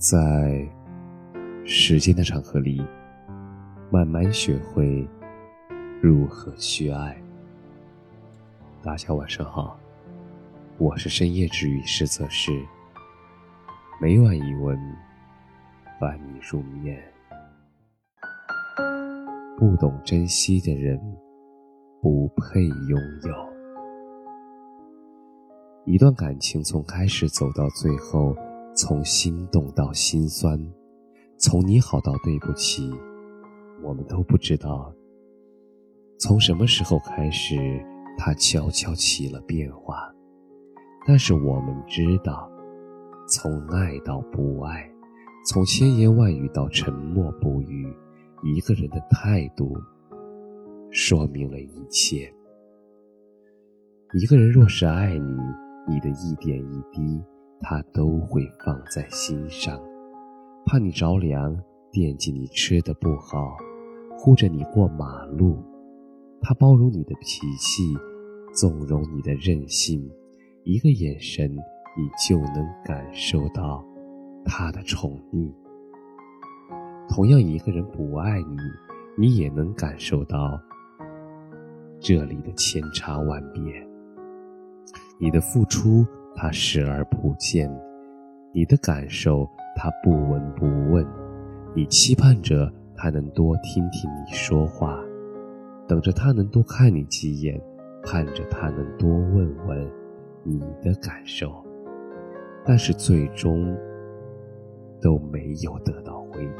在时间的长河里，慢慢学会如何去爱。大家晚上好，我是深夜治愈师则是每晚一文伴你入眠。不懂珍惜的人，不配拥有。一段感情从开始走到最后。从心动到心酸，从你好到对不起，我们都不知道。从什么时候开始，它悄悄起了变化。但是我们知道，从爱到不爱，从千言万语到沉默不语，一个人的态度说明了一切。一个人若是爱你，你的一点一滴。他都会放在心上，怕你着凉，惦记你吃的不好，护着你过马路。他包容你的脾气，纵容你的任性，一个眼神，你就能感受到他的宠溺。同样，一个人不爱你，你也能感受到这里的千差万别。你的付出。他视而不见，你的感受他不闻不问，你期盼着他能多听听你说话，等着他能多看你几眼，盼着他能多问问你的感受，但是最终都没有得到回应。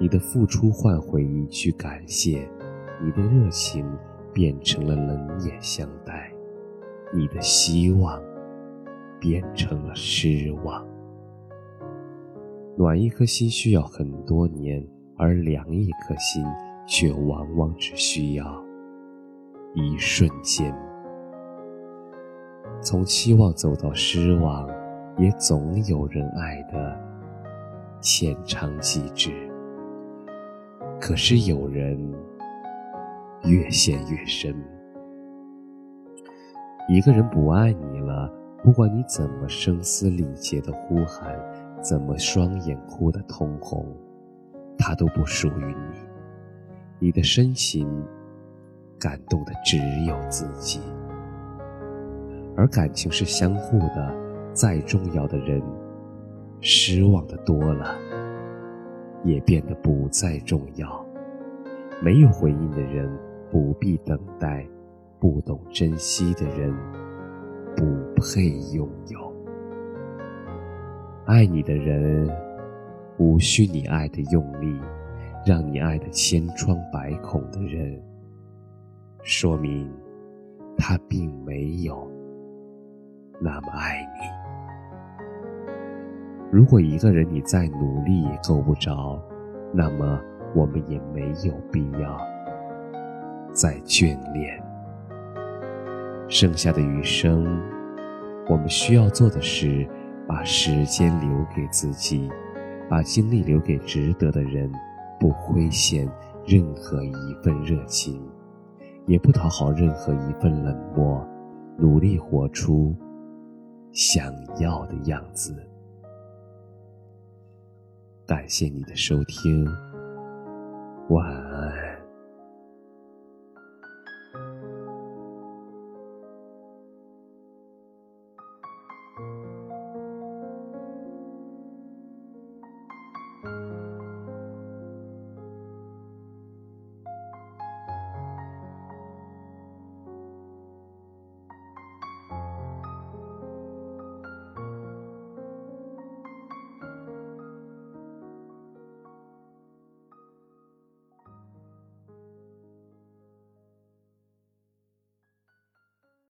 你的付出换回一句感谢，你的热情变成了冷眼相待。你的希望变成了失望。暖一颗心需要很多年，而凉一颗心却往往只需要一瞬间。从期望走到失望，也总有人爱的浅尝即止。可是有人越陷越深。一个人不爱你了，不管你怎么声嘶力竭的呼喊，怎么双眼哭得通红，他都不属于你。你的深情感动的只有自己，而感情是相互的，再重要的人，失望的多了，也变得不再重要。没有回应的人，不必等待。不懂珍惜的人，不配拥有。爱你的人，无需你爱的用力，让你爱的千疮百孔的人，说明他并没有那么爱你。如果一个人你再努力也够不着，那么我们也没有必要再眷恋。剩下的余生，我们需要做的是，把时间留给自己，把精力留给值得的人，不亏欠任何一份热情，也不讨好任何一份冷漠，努力活出想要的样子。感谢你的收听，晚安。